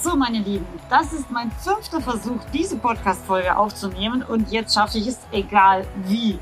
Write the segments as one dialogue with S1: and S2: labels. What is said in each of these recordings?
S1: So, meine Lieben, das ist mein fünfter Versuch, diese Podcast-Folge aufzunehmen und jetzt schaffe ich es, egal wie.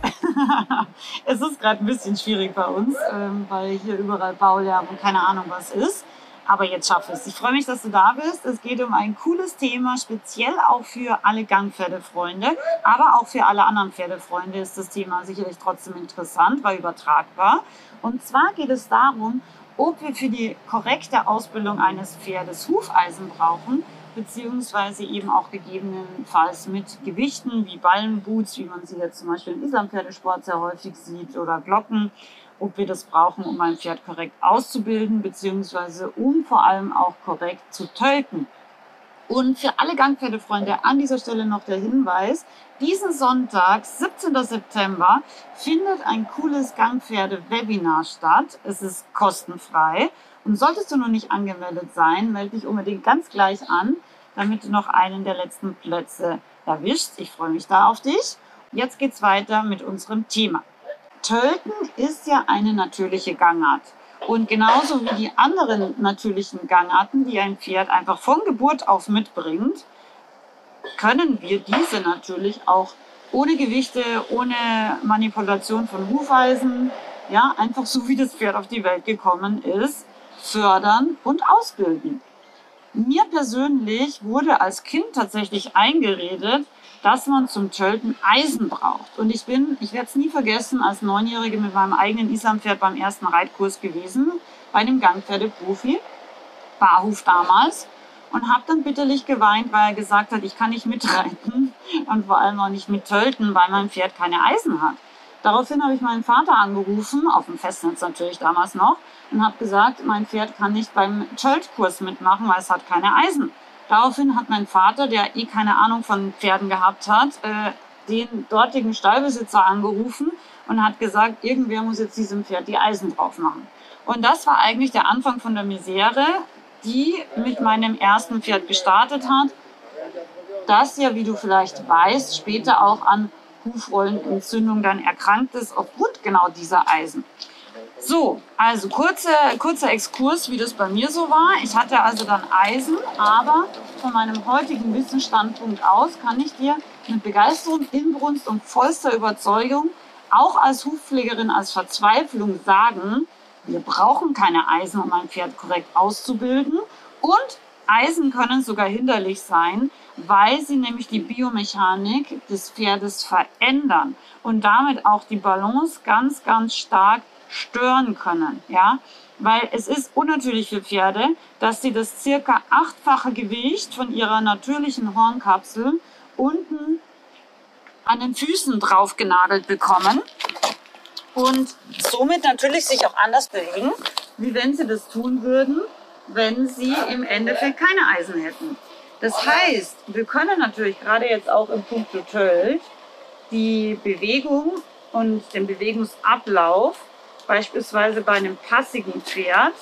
S1: es ist gerade ein bisschen schwierig bei uns, ähm, weil hier überall Baulärm und keine Ahnung was ist. Aber jetzt schaffe ich es. Ich freue mich, dass du da bist. Es geht um ein cooles Thema, speziell auch für alle Gangpferdefreunde, aber auch für alle anderen Pferdefreunde ist das Thema sicherlich trotzdem interessant, weil übertragbar. Und zwar geht es darum, ob wir für die korrekte Ausbildung eines Pferdes Hufeisen brauchen, beziehungsweise eben auch gegebenenfalls mit Gewichten wie Ballenboots, wie man sie jetzt zum Beispiel im Islampferdesport sehr häufig sieht, oder Glocken, ob wir das brauchen, um ein Pferd korrekt auszubilden, beziehungsweise um vor allem auch korrekt zu tölten. Und für alle Gangpferdefreunde an dieser Stelle noch der Hinweis, diesen Sonntag, 17. September, findet ein cooles Gangpferde-Webinar statt. Es ist kostenfrei. Und solltest du noch nicht angemeldet sein, melde dich unbedingt ganz gleich an, damit du noch einen der letzten Plätze erwischst. Ich freue mich da auf dich. Jetzt geht's weiter mit unserem Thema. Tölten ist ja eine natürliche Gangart. Und genauso wie die anderen natürlichen Gangarten, die ein Pferd einfach von Geburt auf mitbringt, können wir diese natürlich auch ohne Gewichte, ohne Manipulation von Hufeisen, ja, einfach so wie das Pferd auf die Welt gekommen ist, fördern und ausbilden. Mir persönlich wurde als Kind tatsächlich eingeredet, dass man zum Tölten Eisen braucht. Und ich bin, ich werde es nie vergessen, als Neunjährige mit meinem eigenen Islampferd beim ersten Reitkurs gewesen, bei einem Gangpferdeprofi, Barhof damals, und habe dann bitterlich geweint, weil er gesagt hat, ich kann nicht mitreiten und vor allem auch nicht mittölten, weil mein Pferd keine Eisen hat. Daraufhin habe ich meinen Vater angerufen, auf dem Festnetz natürlich damals noch, und habe gesagt, mein Pferd kann nicht beim Töltkurs mitmachen, weil es hat keine Eisen. Daraufhin hat mein Vater, der eh keine Ahnung von Pferden gehabt hat, äh, den dortigen Stallbesitzer angerufen und hat gesagt, irgendwer muss jetzt diesem Pferd die Eisen drauf machen. Und das war eigentlich der Anfang von der Misere, die mit meinem ersten Pferd gestartet hat, das ja, wie du vielleicht weißt, später auch an Hufrollenentzündung dann erkrankt ist aufgrund genau dieser Eisen. So, also kurze, kurzer Exkurs, wie das bei mir so war. Ich hatte also dann Eisen, aber von meinem heutigen Wissensstandpunkt aus kann ich dir mit Begeisterung, Inbrunst und vollster Überzeugung auch als Hufpflegerin, als Verzweiflung sagen, wir brauchen keine Eisen, um ein Pferd korrekt auszubilden. Und Eisen können sogar hinderlich sein, weil sie nämlich die Biomechanik des Pferdes verändern und damit auch die Balance ganz, ganz stark stören können, ja. Weil es ist unnatürlich für Pferde, dass sie das circa achtfache Gewicht von ihrer natürlichen Hornkapsel unten an den Füßen drauf genagelt bekommen und somit natürlich sich auch anders bewegen, wie wenn sie das tun würden, wenn sie im Endeffekt keine Eisen hätten. Das heißt, wir können natürlich gerade jetzt auch im Punkt Tölt die Bewegung und den Bewegungsablauf beispielsweise bei einem passigen Pferd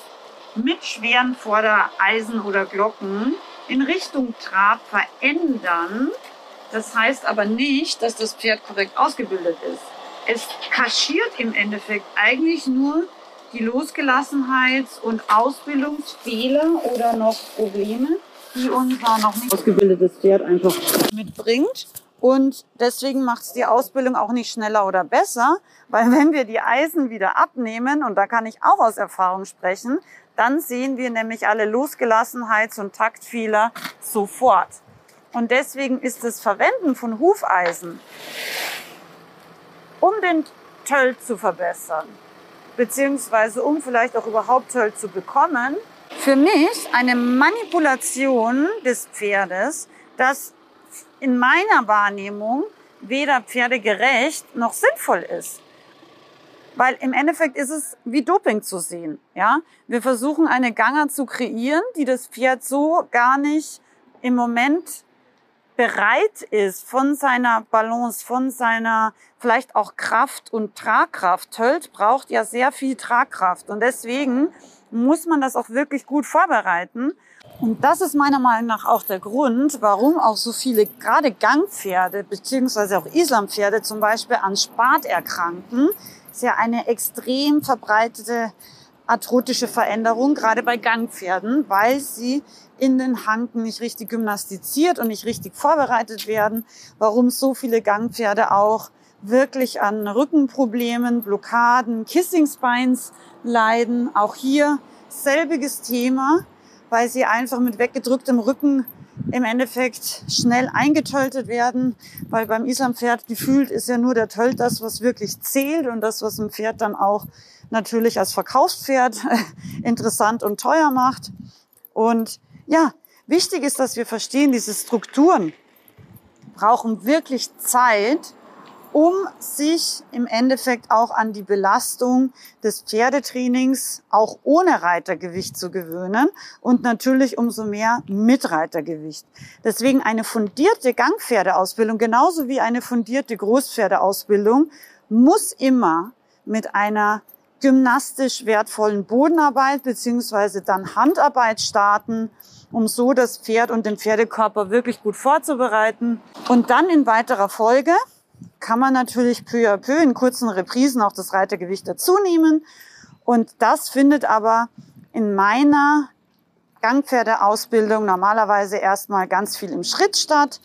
S1: mit schweren Vordereisen oder Glocken in Richtung Trab verändern. Das heißt aber nicht, dass das Pferd korrekt ausgebildet ist. Es kaschiert im Endeffekt eigentlich nur die Losgelassenheits- und Ausbildungsfehler oder noch Probleme, die unser noch nicht ausgebildetes Pferd einfach mitbringt. Und deswegen macht es die Ausbildung auch nicht schneller oder besser, weil wenn wir die Eisen wieder abnehmen, und da kann ich auch aus Erfahrung sprechen, dann sehen wir nämlich alle Losgelassenheits- und Taktfehler sofort. Und deswegen ist das Verwenden von Hufeisen, um den Tölt zu verbessern, beziehungsweise um vielleicht auch überhaupt Tölt zu bekommen, für mich eine Manipulation des Pferdes, das in meiner Wahrnehmung weder pferdegerecht noch sinnvoll ist. Weil im Endeffekt ist es wie Doping zu sehen. Ja, wir versuchen eine Ganger zu kreieren, die das Pferd so gar nicht im Moment bereit ist von seiner Balance, von seiner vielleicht auch Kraft und Tragkraft. Tölt braucht ja sehr viel Tragkraft und deswegen
S2: muss man das auch wirklich gut vorbereiten. Und das ist meiner Meinung nach auch der Grund, warum auch so viele gerade Gangpferde beziehungsweise auch Islampferde zum Beispiel an Spat erkranken. Das ist ja eine extrem verbreitete arthrotische Veränderung, gerade bei Gangpferden, weil sie in den Hanken nicht richtig gymnastiziert und nicht richtig vorbereitet werden, warum so viele Gangpferde auch wirklich an Rückenproblemen, Blockaden, Kissing Spines leiden. Auch hier selbiges Thema, weil sie einfach mit weggedrücktem Rücken im Endeffekt schnell eingetöltet werden, weil beim Islampferd gefühlt ist ja nur der Tölt das, was wirklich zählt und das, was ein Pferd dann auch natürlich als Verkaufspferd interessant und teuer macht. Und ja, wichtig ist, dass wir verstehen, diese Strukturen brauchen wirklich Zeit, um sich im Endeffekt auch an die Belastung des Pferdetrainings auch ohne Reitergewicht zu gewöhnen und natürlich umso mehr mit Reitergewicht. Deswegen eine fundierte Gangpferdeausbildung genauso wie eine fundierte Großpferdeausbildung muss immer mit einer gymnastisch wertvollen Bodenarbeit beziehungsweise dann Handarbeit starten, um so das Pferd und den Pferdekörper wirklich gut vorzubereiten. Und dann in weiterer Folge kann man natürlich peu à peu in kurzen Reprisen auch das Reitergewicht dazu nehmen. Und das findet aber in meiner Gangpferdeausbildung normalerweise erstmal ganz viel im Schritt statt.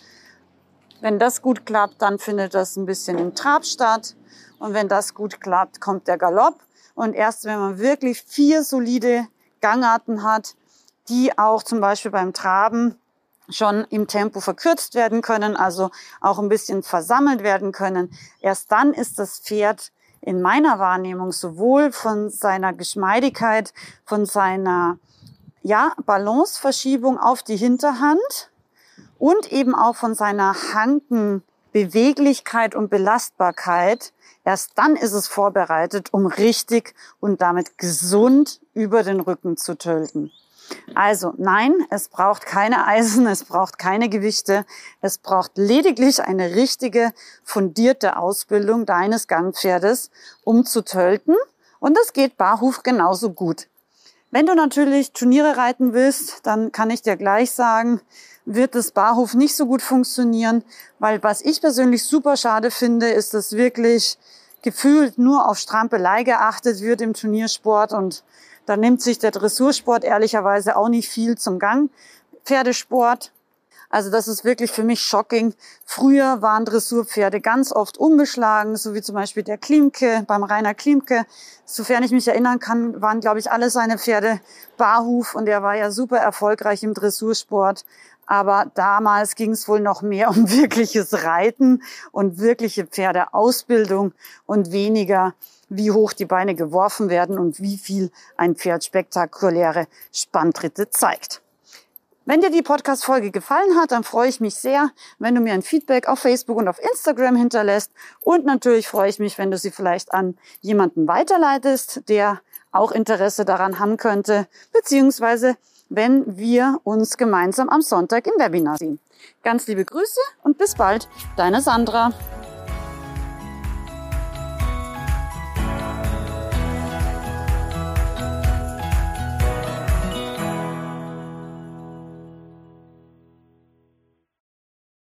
S2: Wenn das gut klappt, dann findet das ein bisschen im Trab statt. Und wenn das gut klappt, kommt der Galopp. Und erst wenn man wirklich vier solide Gangarten hat, die auch zum Beispiel beim Traben schon im Tempo verkürzt werden können, also auch ein bisschen versammelt werden können. Erst dann ist das Pferd in meiner Wahrnehmung sowohl von seiner Geschmeidigkeit, von seiner ja, Balanceverschiebung auf die Hinterhand und eben auch von seiner Hankenbeweglichkeit und Belastbarkeit. Erst dann ist es vorbereitet, um richtig und damit gesund über den Rücken zu töten. Also nein, es braucht keine Eisen, es braucht keine Gewichte, es braucht lediglich eine richtige, fundierte Ausbildung deines Gangpferdes, um zu tölten. Und das geht barhuf genauso gut. Wenn du natürlich Turniere reiten willst, dann kann ich dir gleich sagen, wird das Barhof nicht so gut funktionieren, weil was ich persönlich super schade finde, ist, dass wirklich gefühlt nur auf Strampelei geachtet wird im Turniersport und da nimmt sich der Dressursport ehrlicherweise auch nicht viel zum Gang. Pferdesport. Also das ist wirklich für mich shocking. Früher waren Dressurpferde ganz oft unbeschlagen, so wie zum Beispiel der Klimke, beim Rainer Klimke. Sofern ich mich erinnern kann, waren, glaube ich, alle seine Pferde Barhuf und er war ja super erfolgreich im Dressursport. Aber damals ging es wohl noch mehr um wirkliches Reiten und wirkliche Pferdeausbildung und weniger wie hoch die Beine geworfen werden und wie viel ein Pferd spektakuläre Spanntritte zeigt. Wenn dir die Podcast-Folge gefallen hat, dann freue ich mich sehr, wenn du mir ein Feedback auf Facebook und auf Instagram hinterlässt. Und natürlich freue ich mich, wenn du sie vielleicht an jemanden weiterleitest, der auch Interesse daran haben könnte, beziehungsweise wenn wir uns gemeinsam am Sonntag im Webinar sehen. Ganz liebe Grüße und bis bald, deine Sandra.